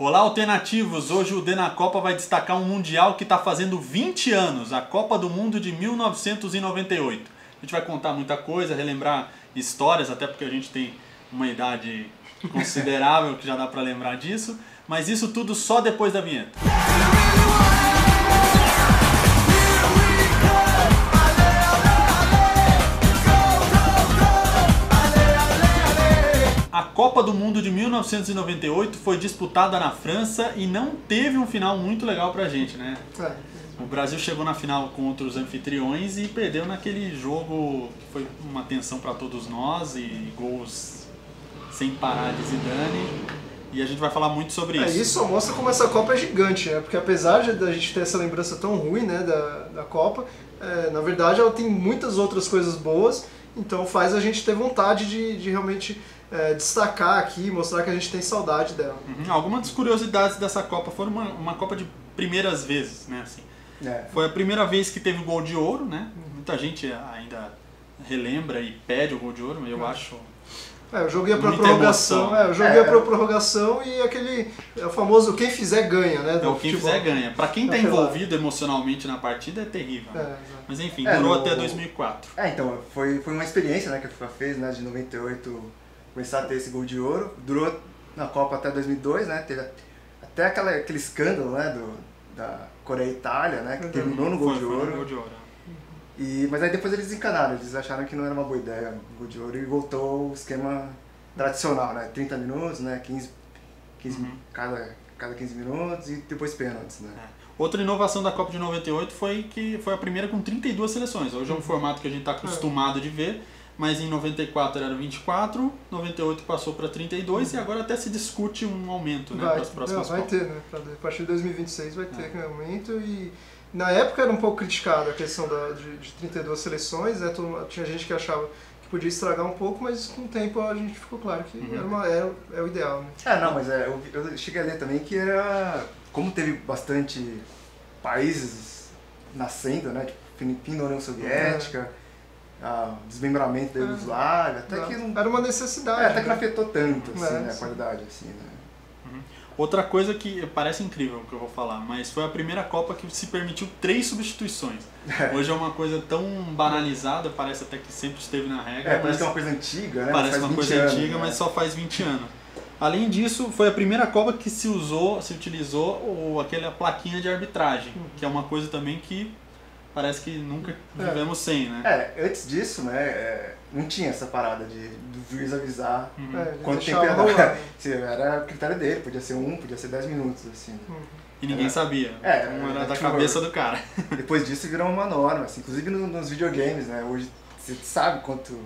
Olá, alternativos! Hoje o Dena Copa vai destacar um Mundial que está fazendo 20 anos, a Copa do Mundo de 1998. A gente vai contar muita coisa, relembrar histórias, até porque a gente tem uma idade considerável que já dá para lembrar disso, mas isso tudo só depois da vinheta. A Copa do Mundo de 1998 foi disputada na França e não teve um final muito legal pra gente, né? É. O Brasil chegou na final contra os anfitriões e perdeu naquele jogo que foi uma tensão para todos nós e gols sem parar de Zidane. E a gente vai falar muito sobre É, isso. isso só mostra como essa Copa é gigante, né? Porque apesar de a gente ter essa lembrança tão ruim né, da, da Copa, é, na verdade ela tem muitas outras coisas boas, então faz a gente ter vontade de, de realmente é, destacar aqui, mostrar que a gente tem saudade dela. Uhum. Algumas das curiosidades dessa Copa foram uma, uma Copa de primeiras vezes, né? Assim, É. foi a primeira vez que teve o gol de ouro, né? Muita gente ainda relembra e pede o gol de ouro, mas eu acho É, o jogo ia pra Muita prorrogação, é, o jogo É. ia pra prorrogação e aquele é o famoso quem fizer ganha, né? É do o quem futebol. fizer ganha. Pra quem tá É pelado. envolvido emocionalmente na partida é terrível. É, né? Mas enfim, É, durou no- até 2004. É, então, foi, foi uma experiência né, que a FIFA fez, né, de 98 começar a ter esse gol de ouro. Durou na Copa até 2002, né, teve até aquela, aquele escândalo, né, do, da Coreia e Itália, né, que Uhum. terminou no gol Foi- de foi no ouro. gol de ouro. E, mas aí depois eles desencanaram, eles acharam que não era uma boa ideia o gol de ouro e voltou o esquema tradicional, né, 30 minutos, né, 15, 15 Uhum. cada, cada 15 minutos e depois pênaltis, né. É. Outra inovação da Copa de 98 foi que foi a primeira com 32 seleções. Hoje é Uhum. um formato que a gente está acostumado de ver, mas em 94 era 24, 98 passou para 32 e agora até se discute um aumento né, para Vai, as próximas não, vai ter, né? A partir de 2026 vai ter É. aumento e na época era um pouco criticada a questão da, de, de 32 seleções, né? Todo- tinha gente que achava que podia estragar um pouco, mas com o tempo a gente ficou claro que Uhum. era, uma, era, é o ideal, né? É, não, mas é, eu, eu cheguei a ler também que era. Como teve bastante países nascendo, né? Tipo, Filipina, União Soviética, ah, desmembramento da É. Iugoslávia, até que não. Era uma necessidade. É, até que não né? afetou tanto, assim, É, né? A qualidade, assim, né? Outra coisa que parece incrível que eu vou falar, mas foi a primeira Copa que se permitiu três substituições. Hoje é uma coisa tão banalizada, parece até que sempre esteve na regra. É, mas- parece que é uma coisa antiga, né? Parece uma 20 coisa anos, antiga, né? mas só faz 20 anos. Além disso, foi a primeira Copa que se usou, se utilizou o, aquela plaquinha de arbitragem, que é uma coisa também que parece que nunca É. vivemos sem, né? É, antes disso, né? é, não tinha essa parada de, do juiz avisar Uhum. É, quanto tempo ia dar. Era critério dele, podia ser um, podia ser 10 minutos, assim. né? E ninguém É. sabia. É, então era é da tipo- cabeça do cara. Depois disso virou uma norma, assim, inclusive no- nos videogames, né? Hoje você sabe quanto,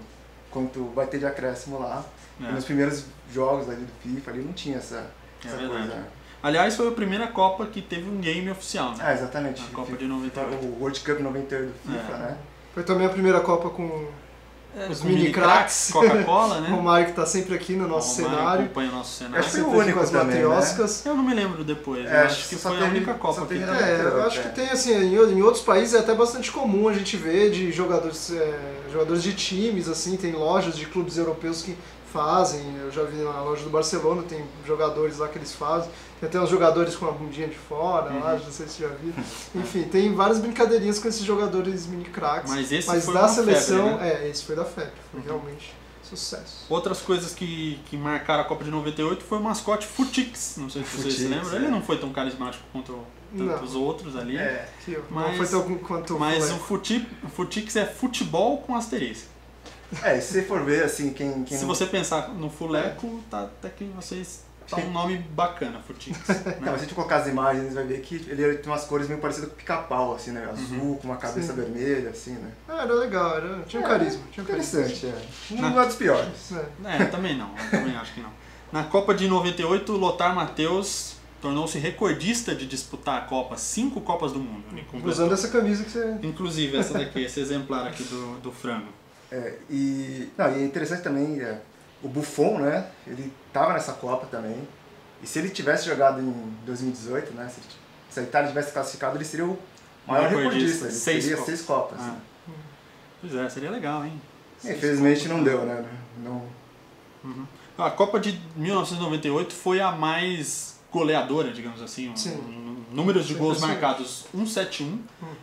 quanto vai ter de acréscimo lá. É. nos primeiros jogos ali do FIFA ali não tinha essa, É essa verdade. coisa. Aliás, foi a primeira Copa que teve um game oficial, né? Ah, exatamente. A Copa de 98. O World Cup 98 do FIFA, É. né? Foi também a primeira Copa com É, os com mini craques. Coca-Cola, né? o Romário que tá sempre aqui no nosso O cenário. acompanha o nosso cenário. Acho que foi o único com as também, né? matrioscas. Eu não me lembro depois. É, eu acho que foi a teve- única Copa que teve É, eu acho que tem assim, em, em outros países é até bastante comum a gente ver de jogadores, é, jogadores de times, assim, tem lojas de clubes europeus que fazem, eu já vi na loja do Barcelona, tem jogadores lá que eles fazem, tem até uns jogadores com a bundinha de fora lá, Uhum. não sei se você já viu. Enfim, tem várias brincadeirinhas com esses jogadores mini craques. Mas esse Mas foi da seleção, febre, né? é, esse foi da febre, foi Uhum. realmente sucesso. Outras coisas que, que marcaram a Copa de 98 foi o mascote Futix. Não sei se vocês se Futix, lembram. é. Ele não foi tão carismático quanto tantos outros ali. É, Mas- não foi tão quanto Mas o o Futix é futebol com asterisco. É, se você for ver, assim, quem... quem Se você pensar no fuleco, tá até que vocês. Tá um nome bacana, Futix. Não, Né? mas se a gente colocar as imagens, vai ver que ele tem umas cores meio parecidas com o pica-pau, assim, né? Azul, com uma cabeça Sim. vermelha, assim, né? Ah, era legal, era, tinha um É, carisma. Tinha um carisma. Interessante, é. Não é dos piores. É. É, também não. Eu também acho que não. Na Copa de 98, Lothar Matheus tornou-se recordista de disputar a Copa. Cinco Copas do Mundo. Completou. Usando essa camisa que você. Inclusive essa daqui, esse exemplar aqui do, do frango. É, e, não, e é interessante também, é, o Buffon, né? Ele tava nessa Copa também. E se ele tivesse jogado em 2018, né? Se, ele- se a Itália tivesse classificado, ele seria o maior Recordista. recordista. Ele Seis teria Copas. seis Copas. Ah. né? Pois é, seria legal, hein? Infelizmente não deu, né? Não, A Copa de 1998 foi a mais goleadora, digamos assim, Sim. um- números de gols marcados 171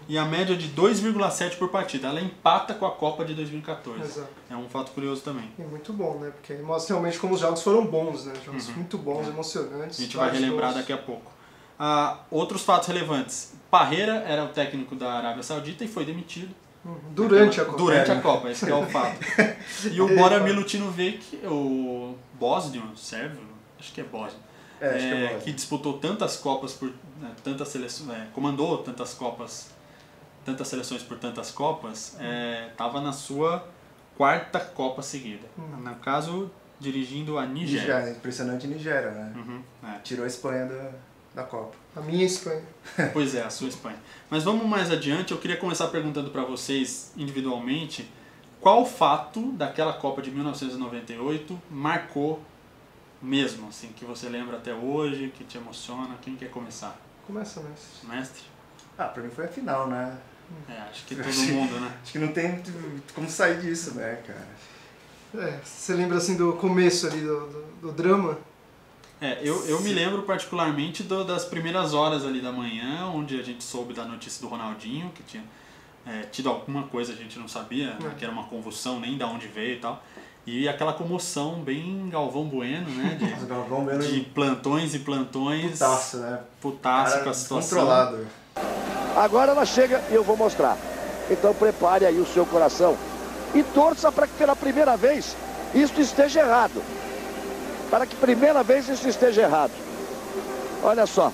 e a média de 2,7 por partida. Ela empata com a Copa de 2014. Exato. É um fato curioso também. E muito bom, né? Porque mostra realmente como os jogos foram bons, né? Jogos muito bons, emocionantes. Uhum. A gente vai relembrar gols. daqui a pouco. Ah, outros fatos relevantes. Parreira era o técnico da Arábia Saudita e foi demitido. Uhum. Durante a Copa. Durante É. a Copa, esse que é o fato. E o Bora Milutinovic, o bósnio, sérvio, acho que é bósnio, É, acho que é é, que disputou tantas Copas por né, tantas seleções, é, comandou tantas Copas, tantas seleções por tantas Copas, estava na sua quarta Copa seguida. Hum. No caso, dirigindo a Nigéria. Nigéria, impressionante Nigéria, né? Uhum, é. Tirou a Espanha da, da Copa. A minha Espanha. Pois é, a sua Espanha. Mas vamos mais adiante, eu queria começar perguntando para vocês individualmente qual fato daquela Copa de 1998 marcou mesmo, assim, que você lembra até hoje, que te emociona. Quem quer começar? Começa, mestre. Mestre? Ah, pra mim foi a final, né? É, acho que todo mundo, né? Acho que não tem como sair disso, né, cara? É, você lembra assim do começo ali do, do, do drama? É, eu, eu me lembro particularmente do- das primeiras horas ali da manhã, onde a gente soube da notícia do Ronaldinho, que tinha é, tido alguma coisa, a gente não sabia, né, É. que era uma convulsão, nem da onde veio e tal. E aquela comoção bem Galvão Bueno, né? O Galvão Bueno De, de plantões e plantões. putaço, né? Putaço com a situação. Controlado. Agora ela chega e eu vou mostrar. Então prepare aí o seu coração e torça para que pela primeira vez isto esteja errado. Para que primeira vez isso esteja errado. Olha só,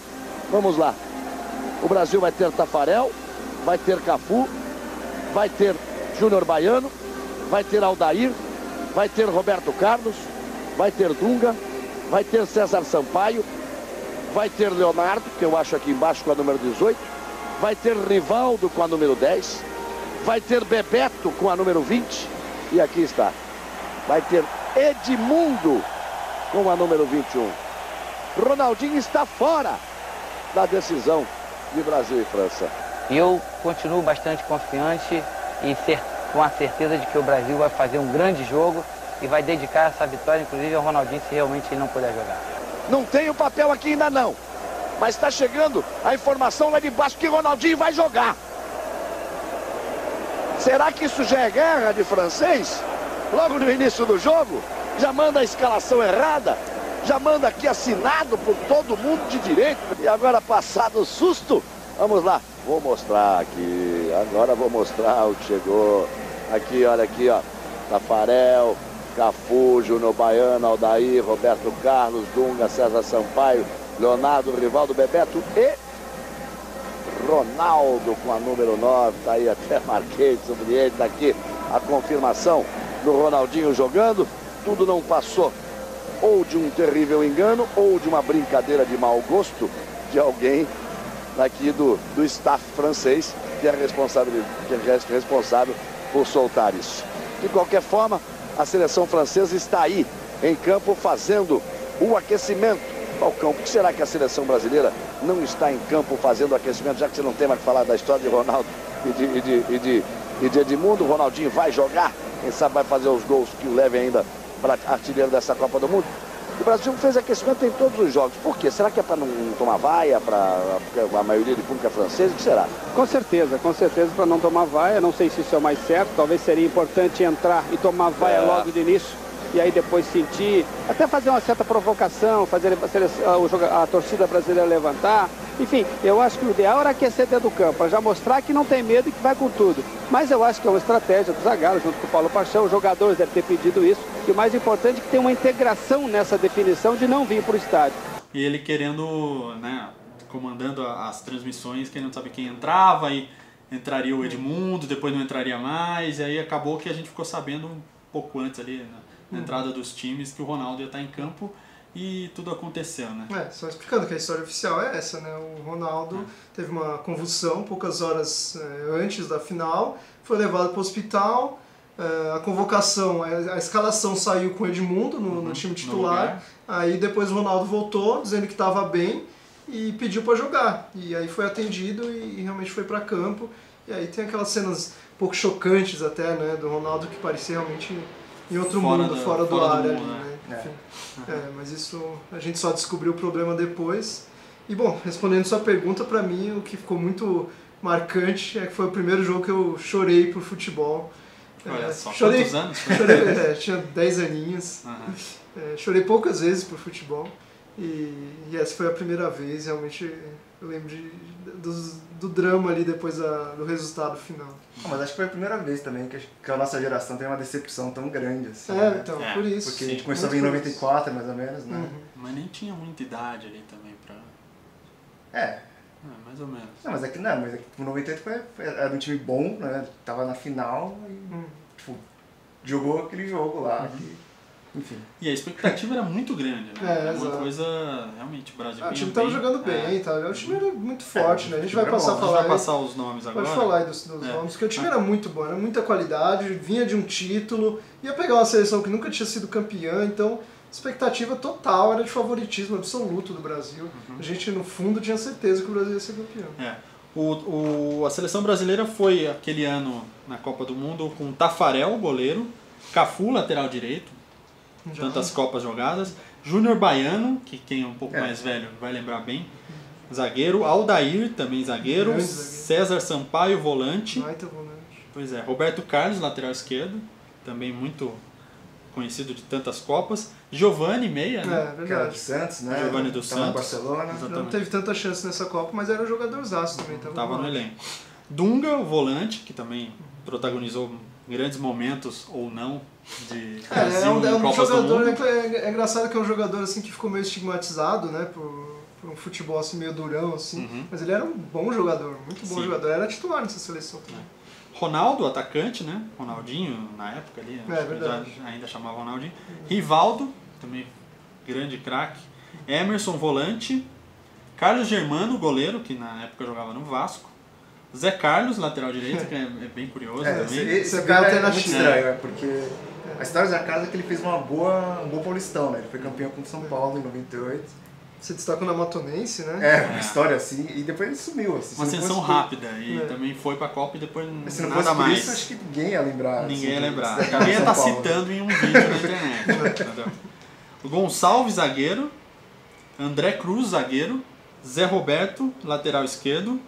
vamos lá. O Brasil vai ter Tafarel, vai ter Cafu, vai ter Júnior Baiano, vai ter Aldair, vai ter Roberto Carlos, vai ter Dunga, vai ter César Sampaio, vai ter Leonardo, que eu acho aqui embaixo com a número 18, vai ter Rivaldo com a número 10, vai ter Bebeto com a número 20, e aqui está, vai ter Edmundo com a número 21. Ronaldinho está fora da decisão de Brasil e França. Eu continuo bastante confiante e cer- com a certeza de que o Brasil vai fazer um grande jogo e vai dedicar essa vitória, inclusive, ao Ronaldinho, se realmente ele não puder jogar. Não tem o papel aqui ainda não. Mas está chegando a informação lá de baixo que Ronaldinho vai jogar. Será que isso já é guerra de francês? Logo no início do jogo, já manda a escalação errada, já manda aqui assinado por todo mundo de direito. E agora, passado o susto, vamos lá. Vou mostrar aqui, agora vou mostrar o que chegou. Aqui, olha aqui, ó. Tafarel, Cafu, Júnior Baiano, Aldair, Roberto Carlos, Dunga, César Sampaio, Leonardo, Rivaldo, Bebeto e Ronaldo com a número 9. Tá aí, até marquei sobre ele. Tá aqui a confirmação do Ronaldinho jogando. Tudo não passou ou de um terrível engano ou de uma brincadeira de mau gosto de alguém daqui do, do staff francês que é, responsável, que é responsável por soltar isso. De qualquer forma, a seleção francesa está aí em campo fazendo o aquecimento. Falcão, por que será que a seleção brasileira não está em campo fazendo o aquecimento, já que você não tem mais que falar da história de Ronaldo e de, e de, e de, e de Edmundo? Ronaldinho vai jogar, quem sabe vai fazer os gols que o levem ainda para artilheiro dessa Copa do Mundo. O Brasil fez aquecimento em todos os jogos. Por quê? Será que é para não tomar vaia, para a maioria de público é francês? O que será? Com certeza, com certeza para não tomar vaia. Não sei se isso é o mais certo. Talvez seria importante entrar e tomar vaia É. logo de início e aí depois sentir, até fazer uma certa provocação, fazer a, joga- a torcida brasileira levantar. Enfim, eu acho que o ideal era aquecer dentro do campo, para já mostrar que não tem medo e que vai com tudo. Mas eu acho que é uma estratégia do Zagallo, junto com o Paulo Paixão, os jogadores devem ter pedido isso. E o mais importante é que tem uma integração nessa definição de não vir para o estádio. E ele querendo, né, comandando as transmissões, querendo saber quem entrava, e entraria o Edmundo, depois não entraria mais, e aí acabou que a gente ficou sabendo um pouco antes ali, na, na entrada dos times, que o Ronaldo ia estar em campo, e tudo aconteceu, né? É, só explicando que a história oficial é essa, né? O Ronaldo teve uma convulsão poucas horas eh, antes da final, foi levado para o hospital, eh, a convocação, a, escalação saiu com o Edmundo no, no time no titular, lugar. aí depois o Ronaldo voltou dizendo que estava bem e pediu para jogar. E aí foi atendido e, e realmente foi para campo. E aí tem aquelas cenas um pouco chocantes até, né, do Ronaldo que parecia realmente em outro Fora mundo, do- fora do fora do ar mundo, ali, né? Né? É. Enfim. É, mas isso a gente só descobriu o problema depois. E bom, respondendo sua pergunta, pra mim o que ficou muito marcante é que foi o primeiro jogo que eu chorei por futebol. Olha É, só, chorei, quantos anos? chorei é, tinha 10 aninhos. Aham. É, chorei poucas vezes por futebol. E, e essa foi a primeira vez, realmente eu lembro de, dos- do drama ali depois da- do resultado final. Mas acho que foi a primeira vez também que, a- que a nossa geração tem uma decepção tão grande assim. É, né? então, É, por isso. Porque a gente começou a ver em por isso. 94, mais ou menos, né? Uhum. Mas nem tinha muita idade ali também pra. É. É, mais ou menos. Não, mas é que não, mas é que tipo, 98 foi, foi- era um time bom, né? Tava na final e Hum. tipo, jogou aquele jogo lá. Uhum. que- enfim. E a expectativa era muito grande, né? É, era uma coisa. Realmente, o Brasil Ah, o time tava bem- jogando é. bem, tá? O time era muito forte, né? A gente vai passar bom. a A gente falar vai passar os nomes agora. Pode falar aí dos, dos É. nomes, porque o time era muito bom, era muita qualidade, vinha de um título, ia pegar uma seleção que nunca tinha sido campeã, então expectativa total era de favoritismo absoluto do Brasil. Uhum. A gente, no fundo, tinha certeza que o Brasil ia ser campeão. É. O, o, a seleção brasileira foi aquele ano na Copa do Mundo com Tafarel, goleiro, Cafu, lateral direito, Já. tantas Copas jogadas, Júnior Baiano, que quem é um pouco É. mais velho vai lembrar bem, zagueiro, Aldair, também zagueiro, zagueiro. César Sampaio, volante, Baita volante. pois é, Roberto Carlos, lateral esquerdo, também muito conhecido de tantas Copas, Giovanni, meia, É, né? Era do. Santos, né? Giovanni dos Tava no Santos. Barcelona. Exatamente. Não teve tanta chance nessa Copa, mas era um jogadorzaço também. Tava, Tava no elenco. Dunga, o volante, que também protagonizou grandes momentos ou não de É, Brasil é um, é um Copas do jogador, Mundo. é, é engraçado que é um jogador assim que ficou meio estigmatizado, né, por, por um futebol assim meio durão assim, Uhum. mas ele era um bom jogador, muito bom Sim. jogador, era titular nessa seleção também. Ronaldo, atacante, né? Ronaldinho, na época ali, É, ainda chamava Ronaldinho. Rivaldo, também grande craque. Emerson, volante. Carlos Germano, goleiro, que na época jogava no Vasco. Zé Carlos, lateral direito, que é, é bem curioso É, também. esse, esse cara é muito alternativa. estranho, é, porque a história da casa é que ele fez uma boa, um bom paulistão, né? Ele foi campeão com o São Paulo em 98. Se destacou na Matonense, né? É, uma história assim, e depois ele sumiu. Assim, Uma ascensão fosse rápida e É. também foi pra Copa e depois Se não nada mais. isso, acho que ninguém ia lembrar. Ninguém assim, ia lembrar. Ninguém ia estar Paulo. citando em um vídeo na internet. O Gonçalves, zagueiro. André Cruz, zagueiro. Zé Roberto, lateral esquerdo.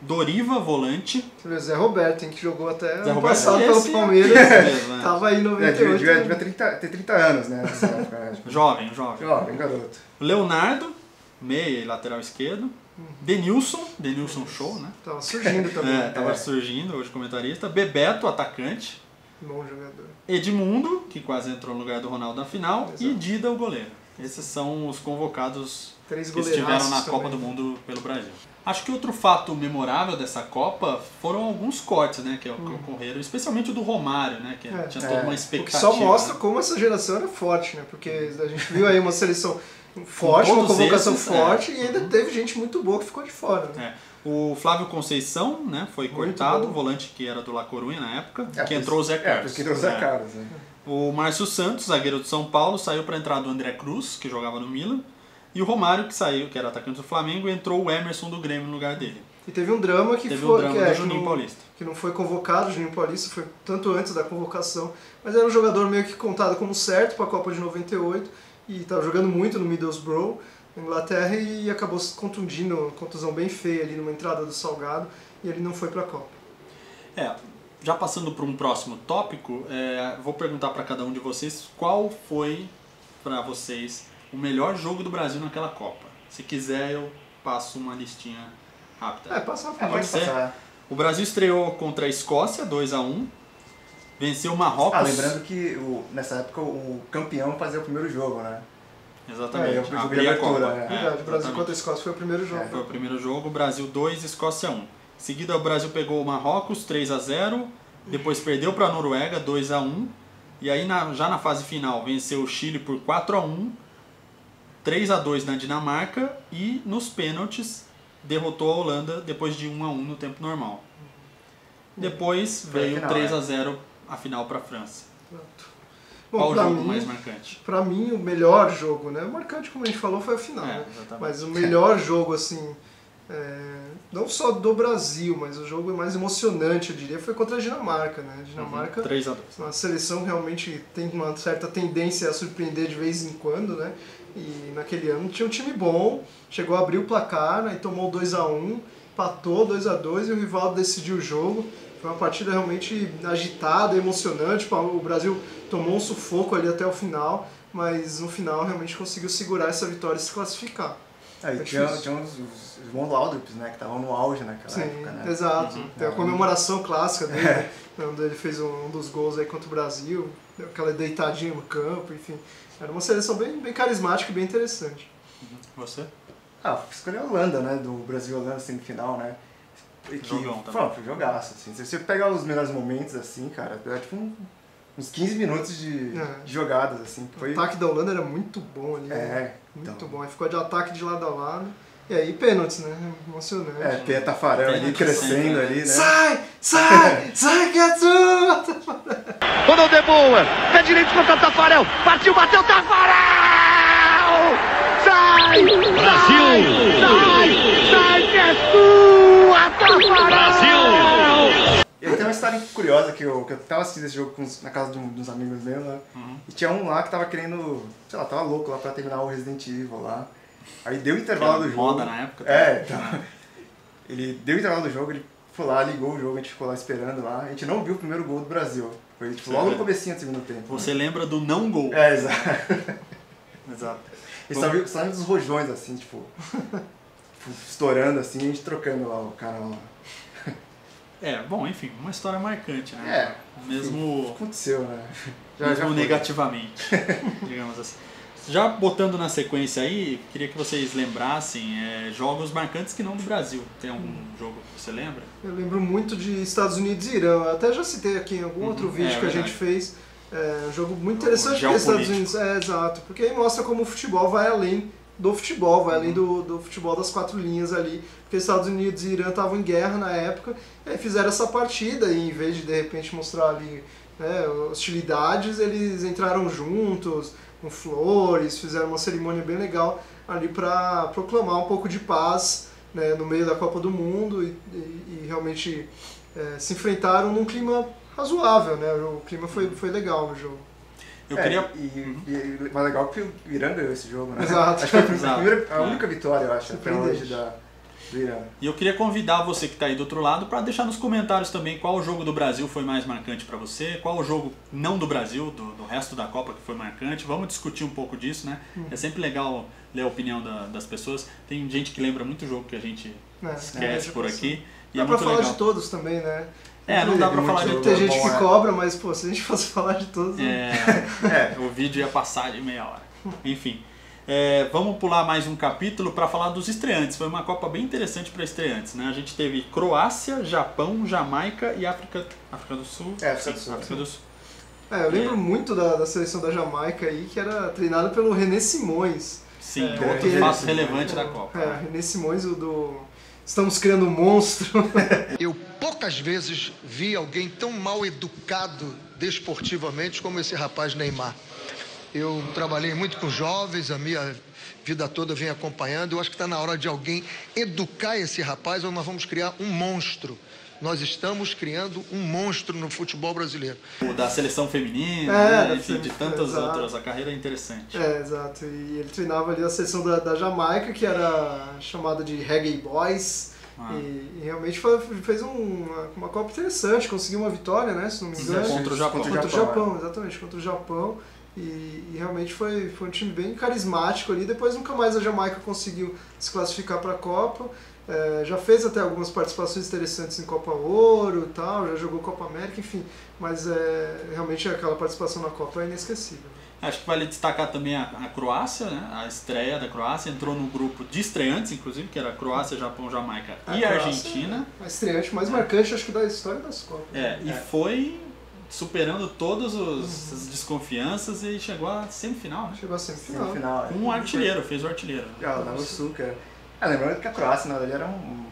Doriva, volante. Zé Roberto, hein, que jogou até Zé ano Roberto, passado pelo é Palmeiras, mesmo, né? tava aí em É, devia, 98. devia, devia 30, ter 30 anos, né? Nessa época, né? Tipo, Jovem, jovem. Jovem, garoto. Leonardo, meia e lateral esquerdo. Denilson, Denilson Show, né? Tava surgindo também. É, tava É. surgindo hoje comentarista. Bebeto, atacante. Bom jogador. Edmundo, que quase entrou no lugar do Ronaldo na final. E Exato. Dida, o goleiro. Esses são os convocados Três que estiveram na Copa do. Mundo pelo Brasil. Acho que outro fato memorável dessa Copa foram alguns cortes, né, que, que ocorreram, especialmente o do Romário, né, que Hum. É. tinha É. toda uma O expectativa. que só mostra né? como essa geração era forte, né? Porque a gente viu aí uma seleção forte, uma convocação esses, forte é. e ainda teve gente muito boa que ficou de fora, né? É. O Flávio Conceição, né, foi Muito cortado, bom. volante que era do La Coruña na época, É, que entrou o Zé É, Carlos. porque entrou o Zé É. Carlos, né? O Márcio Santos, zagueiro de São Paulo, saiu para entrar do André Cruz, que jogava no Milan. E o Romário, que saiu, que era atacante do Flamengo, entrou o Emerson do Grêmio no lugar dele. E teve um drama que Teve um foi drama que, é, Juninho não, Paulista. que não foi convocado, o Juninho Paulista foi tanto antes da convocação, mas era um jogador meio que contado como certo para a Copa de 98 e estava jogando muito no Middlesbrough, na Inglaterra, e acabou se contundindo, uma contusão bem feia ali numa entrada do Salgado, e ele não foi para a Copa. É, já passando para um próximo tópico, é, vou perguntar para cada um de vocês qual foi para vocês o melhor jogo do Brasil naquela Copa. Se quiser, eu passo uma listinha rápida. É, passa É, pode ser? passar. O Brasil estreou contra a Escócia, 2 a 1 Venceu o Marrocos. Ah, lembrando que o, nessa época o campeão fazia o primeiro jogo, né? Exatamente. É, o jogo de abertura, Copa. é. É, o Brasil contra a Escócia foi o primeiro jogo. Foi o primeiro jogo, Brasil 2, Escócia 1. Em seguida, o Brasil pegou o Marrocos 3 a 0 depois perdeu para a Noruega 2 a 1 e aí na- já na fase final venceu o Chile por 4 a 1 3 a 2 na Dinamarca e nos pênaltis derrotou a Holanda depois de 1 a 1 no tempo normal. Depois Foi veio final, 3 né? a 0 a final para a França. Bom, Qual o jogo mim, mais marcante? Pra mim, o melhor jogo, né? O marcante, como a gente falou, foi a final, É, né? Mas o melhor jogo, assim, é, não só do Brasil, mas o jogo mais emocionante, eu diria, foi contra a Dinamarca. Né? A Dinamarca, 3 a 2 uma seleção realmente tem uma certa tendência a surpreender de vez em quando, né? E naquele ano tinha um time bom, chegou a abrir o placar, aí tomou 2 a 1 empatou 2 a 2 e o Rivaldo decidiu o jogo. Foi uma partida realmente agitada, emocionante. O Brasil tomou um sufoco ali até o final, mas no final realmente conseguiu segurar essa vitória e se classificar. E É tinha, tinha os, os, os Von Laudrups, né, que estavam no auge naquela Sim, época, né? exato. Tem a comemoração clássica dele, É. né, onde ele fez um, um dos gols aí contra o Brasil, aquela deitadinha no campo, enfim. Era uma seleção bem, bem carismática e bem interessante. Você? Ah, escolhi a Holanda, né, do Brasil-Holanda semifinal, né? E que, Jogão também. Foi jogaço, assim. Se você pegar os melhores momentos, assim, cara, é tipo um- uns 15 minutos de, É. de jogadas, assim. O Foi... ataque da Holanda era muito bom ali, né? É, muito então. bom. Aí ficou de ataque de lado a lado. E aí pênaltis, né? Emocionante. É, Pia Tafarel ali crescendo sempre. ali, né? Sai! Sai! sai que é tua! Ronaldo de boa. Pé direito contra o Tafarel. Partiu, bateu Tafarel! Sai! Brasil! Sai! Sai que é sua, Tafarel! Tem uma história curiosa que eu, que eu tava assistindo esse jogo na casa de, um, uns amigos meus lá. E tinha um lá que tava querendo, sei lá, tava louco lá pra terminar o Resident Evil lá. Aí deu o intervalo do jogo. moda na época, tá? É, então. Ele deu o intervalo do jogo, ele foi lá, ligou o jogo, a gente ficou lá esperando lá. A gente não viu o primeiro gol do Brasil. Foi tipo, logo no comecinho do segundo tempo. Você lembra do não gol. É, exato. Exato. E só viu dos rojões, assim, tipo, tipo, estourando assim, a gente trocando lá o cara lá. É, bom, enfim, uma história marcante, né? É, Mesmo, Aconteceu, né? mesmo foi. negativamente, digamos assim. Já botando na sequência aí, queria que vocês lembrassem é, jogos marcantes que não do Brasil. Tem algum jogo que você lembra? Eu lembro muito de Estados Unidos e Irã. Eu até já citei aqui em algum outro vídeo é que a verdade. gente fez. É um jogo muito interessante porque Estados. Unidos. É, exato. Porque aí mostra como o futebol vai além do futebol, vai além do, do futebol das quatro linhas ali. Porque Estados Unidos e Irã estavam em guerra na época, e aí fizeram essa partida e em vez de de repente mostrar ali né, hostilidades, eles entraram juntos, com flores, fizeram uma cerimônia bem legal ali para proclamar um pouco de paz né, no meio da Copa do Mundo e, e- e realmente é, se enfrentaram num clima razoável, né? O clima foi, foi legal no jogo. Eu É, queria. E, e, mas legal que o Irã ganhou esse jogo, né? Exato. Acho que foi a primeira- a, primeira- a É. única vitória, eu acho, até hoje da, do Irã. E eu queria convidar você que está aí do outro lado para deixar nos comentários também qual jogo do Brasil foi mais marcante para você, qual o jogo não do Brasil, do, do resto da Copa que foi marcante. Vamos discutir um pouco disso, né? É sempre legal ler a opinião da- das pessoas. Tem gente que lembra muito jogo que a gente É, esquece é, por aqui. E Dá é pra muito falar legal. de todos também, né? É, não dá pra falar de jogo. Tem gente que é. cobra, mas pô, se a gente fosse falar de todos. né? É, o vídeo ia passar de meia hora. Enfim. é, vamos pular mais um capítulo para falar dos estreantes. Foi uma Copa bem interessante para estreantes. Né? A gente teve Croácia, Japão, Jamaica e África, África do Sul. É, África do Sul. África do Sul. É, eu lembro muito da, da seleção da Jamaica aí, que era treinada pelo René Simões. Sim, É, outro fato relevante da Copa. É, René Simões, o do. Estamos criando um monstro. Eu poucas vezes vi alguém tão mal educado desportivamente como esse rapaz Neymar. Eu trabalhei muito com jovens, a minha vida toda eu venho acompanhando. Eu acho que está na hora de alguém educar esse rapaz ou nós vamos criar um monstro. Nós estamos criando um monstro no futebol brasileiro. O da seleção feminina, É, né? enfim, de tantas exato. outras. A carreira é interessante. É, exato. E ele treinava ali a seleção da, da Jamaica, que era chamada de Reggae Boys. Ah. E, e realmente foi- fez um- uma, uma Copa interessante, conseguiu uma vitória, né? Se não me engano. Contra o Japão. Contra o Japão, Japão, exatamente, contra o Japão. E, e realmente foi, foi um time bem carismático ali. Depois nunca mais a Jamaica conseguiu se classificar para a Copa. É, já fez até algumas participações interessantes em Copa Ouro e tal, já jogou Copa América, enfim. Mas é, realmente aquela participação na Copa é inesquecível. Acho que vale destacar também a, a Croácia, né? A estreia da Croácia entrou no grupo de estreantes, inclusive, que era Croácia, Japão, Jamaica A e Croácia Argentina. A estreante mais marcante, acho que, da história das Copas. É, e foi superando todas os- as desconfianças e chegou à semifinal, né? Chegou a semifinal. Semifinal, é. Com um artilheiro, fez o artilheiro. Ah, o Nagasuka. É, lembrando que a Croácia, na verdade, era, um,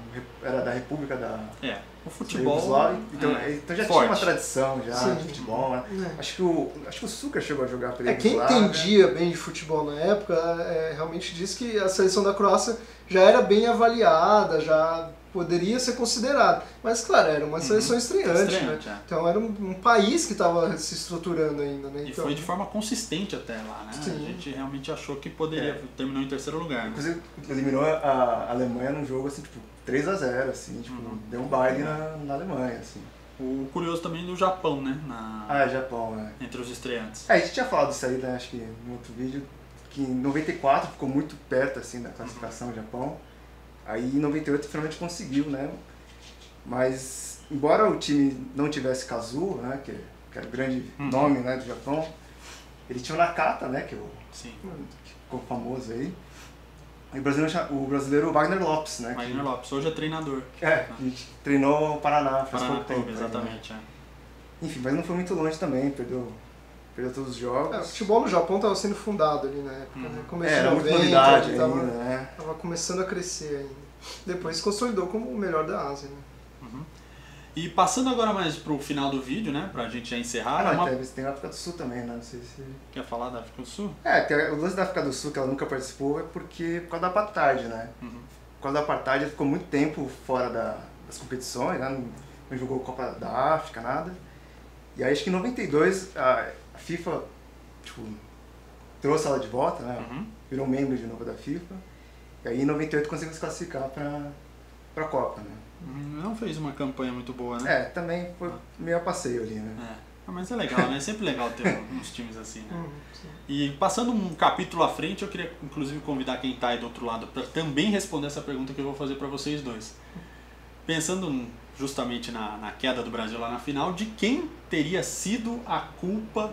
era da República da É, o futebol. Yugoslávia, então, é, então já forte. tinha uma tradição já Sim. de futebol, né? É. Acho que o acho que o Sucre chegou a jogar pela É, quem entendia bem de futebol na época é, realmente diz que a seleção da Croácia já era bem avaliada, já poderia ser considerada. Mas, claro, era uma seleção estreante, Uhum. Estreante, né? é. Então era um, um país que estava se estruturando ainda, né? E Então, foi de forma consistente até lá, né? Sim. A gente realmente achou que poderia. É. Terminou em terceiro lugar. né? Inclusive, eliminou a Alemanha num jogo assim, tipo, 3x0, assim, tipo, Uhum. deu um baile na, na Alemanha, assim. O curioso também do Japão, né? Na, Ah, é Japão, né? Entre os estreantes. É, a gente tinha falado disso aí, né, acho que no outro vídeo, que em 94 ficou muito perto, assim, da classificação do Japão. Aí em 98 finalmente conseguiu, né? Mas, embora o time não tivesse Kazuo, né, que, que era o grande Uhum. nome, né, do Japão, ele tinha o Nakata, né, que, o, Sim. que ficou famoso aí. E o brasileiro, o brasileiro Wagner Lopes, né? que- Wagner Lopes, hoje é treinador. É, a gente treinou o Paraná faz Paraná pouco tempo. Clube, aí, né? exatamente. é. Enfim, mas não foi muito longe também, perdeu, perdeu todos os jogos. é, o futebol no Japão estava sendo fundado ali na época, né? Uhum. Começo É, era muita 90, novidade ele ainda, tava, né? tava começando a crescer ainda. Depois se consolidou como o melhor da Ásia, né? E passando agora mais pro final do vídeo, né? Pra gente já encerrar. Ah, não, uma- tem a África do Sul também, né? Não sei se. Quer falar da África do Sul? É, o lance da África do Sul, que ela nunca participou, é porque por causa da apartheid, né? Uhum. Por causa da apartheid, ela ficou muito tempo fora da- das competições, né? Não, não jogou Copa da África, nada. E aí acho que em 92 a, a FIFA, tipo, trouxe ela de volta, né? Uhum. Virou membro de novo da FIFA. E aí em 98 conseguiu se classificar pra, pra Copa, né? Hum, Não fez uma campanha muito boa, né? É, também foi meio a passeio ali, né? É. Ah, mas é legal, né? É sempre legal ter uns times assim, né? Uhum. E passando um capítulo à frente, eu queria inclusive convidar quem está aí do outro lado para também responder essa pergunta que eu vou fazer para vocês dois. Pensando justamente na, na queda do Brasil lá na final, de quem teria sido a culpa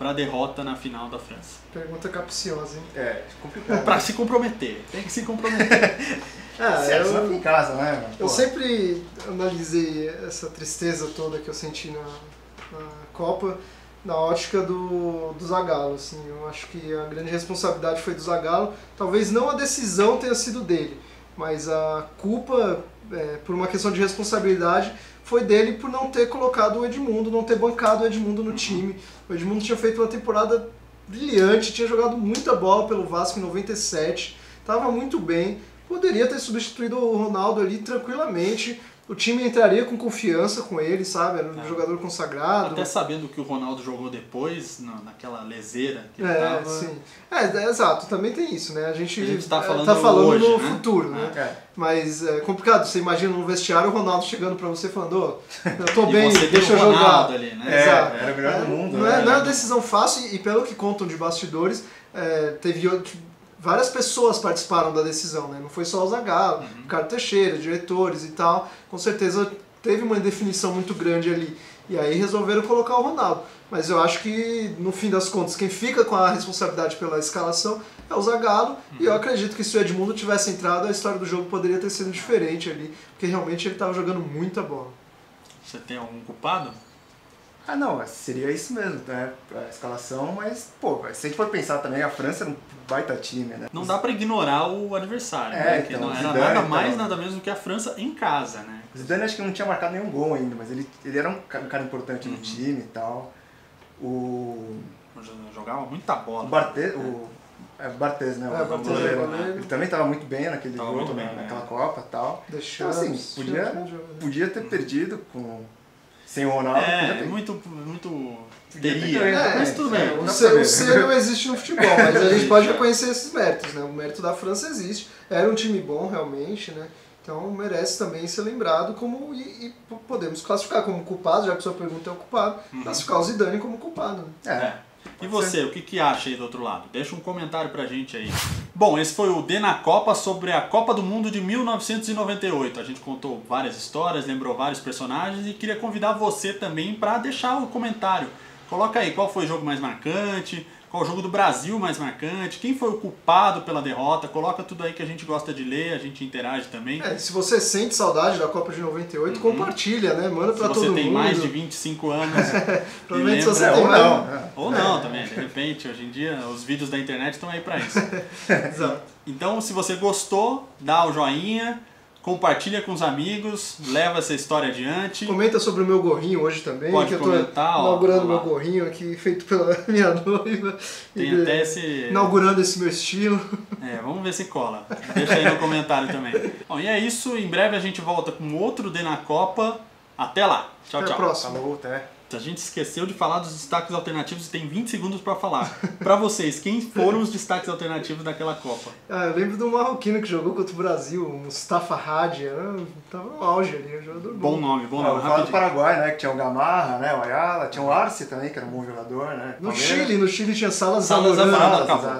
para a derrota na final da França? Pergunta capciosa, hein? É, complicado. Para se comprometer, tem que se comprometer. Ah, Certo, eu, em casa, né? eu Pô, sempre analisei essa tristeza toda que eu senti na, na Copa na ótica do, do Zagallo, assim. Eu acho que a grande responsabilidade foi do Zagallo. Talvez não a decisão tenha sido dele, mas a culpa, é, por uma questão de responsabilidade, foi dele por não ter colocado o Edmundo, não ter bancado o Edmundo no time. O Edmundo tinha feito uma temporada brilhante, tinha jogado muita bola pelo Vasco em 97, estava muito bem, poderia ter substituído o Ronaldo ali tranquilamente. O time entraria com confiança com ele, sabe? Era um É. jogador consagrado. Até sabendo que o Ronaldo jogou depois, na- naquela leseira que ele É, tava. sim. É, é, exato, também tem isso, né? A gente, A gente tá é, falando tá falando hoje, no né? futuro, né? É. Mas é complicado, você imagina no vestiário o Ronaldo chegando pra você falando, ô, eu tô E bem, deixa o eu jogar. Ronaldo ali, né? É, Exato. era o melhor do mundo, Não né? é, não é uma decisão fácil e pelo que contam de bastidores, é, teve outro- várias pessoas participaram da decisão, né? Não foi só o Zagallo, Uhum. Ricardo Teixeira, diretores e tal. Com certeza teve uma indefinição muito grande ali. E aí resolveram colocar o Ronaldo. Mas eu acho que, no fim das contas, quem fica com a responsabilidade pela escalação é o Zagallo. E Uhum. eu acredito que se o Edmundo tivesse entrado, a história do jogo poderia ter sido diferente ali. Porque realmente ele estava jogando muita bola. Você tem algum culpado? Ah, não, seria isso mesmo, né? A escalação, mas, pô, se a gente for pensar também, a França era um baita time, né? Não dá pra ignorar o adversário, É, né? Que então, não era Zidane, nada então. mais, nada menos do que a França em casa, né? O Zidane acho que não tinha marcado nenhum gol ainda, mas ele, ele era um ca- cara importante Uhum. no time e tal. O, Jogava muita o bola. O, é, o Barthez, né? É, o goleiro, goleiro. né? Ele também estava muito bem naquele Tava jogo, bem, né? né? naquela Copa e tal. Deixar Então, assim, podia, podia ter perdido com, sem o Ronaldo. É, muito, muito teria, também, mas tudo é, bem. não O ser, ser não existe no futebol, mas a gente Existe, pode é. reconhecer esses méritos, né? O mérito da França existe. Era um time bom, realmente, né? Então merece também ser lembrado como. E, e podemos classificar como culpado, já que sua pergunta é o culpado, Uhum. classificar o Zidane como culpado. Né? É. E você, o que, que acha aí do outro lado? Deixa um comentário pra gente aí. Bom, esse foi o D na Copa sobre a Copa do Mundo de 1998. A gente contou várias histórias, lembrou vários personagens e queria convidar você também pra deixar o comentário. Coloca aí qual foi o jogo mais marcante, Qual o jogo do Brasil mais marcante? Quem foi o culpado pela derrota? Coloca tudo aí que a gente gosta de ler, a gente interage também. É, se você sente saudade da Copa de 98, compartilha, né? Manda Se pra todo você mundo. tem mais de 25 anos Provavelmente se lembra, você É, tem ou mais- não. né? ou não também, de repente, hoje em dia os vídeos da internet estão aí pra isso. Exato. Então, se você gostou, dá o joinha, compartilha com os amigos, leva essa história adiante. Comenta sobre o meu gorrinho hoje também, Pode que eu tô comentar, inaugurando ó meu gorrinho aqui, feito pela minha noiva. Tem E, até esse. Inaugurando esse meu estilo. É, vamos ver se cola. Deixa aí no comentário também. Bom, e é isso. Em breve a gente volta com outro D na Copa. Até lá. Tchau, Até a tchau. próxima. Falou, até. A gente esqueceu de falar dos destaques alternativos e tem 20 segundos pra falar. Pra vocês, quem foram os destaques alternativos daquela Copa? Ah, eu lembro do marroquino que jogou contra o Brasil, o Mustafa Hadi, era, tava no auge ali, um jogador bom. Bom nome, bom Ah, nome. falo do. Paraguai, né? Que tinha o Gamarra, né? O Ayala, tinha o Arce também, que era um bom jogador, né? No Palmeiras. Chile, no Chile tinha Salas Salas Zamorano.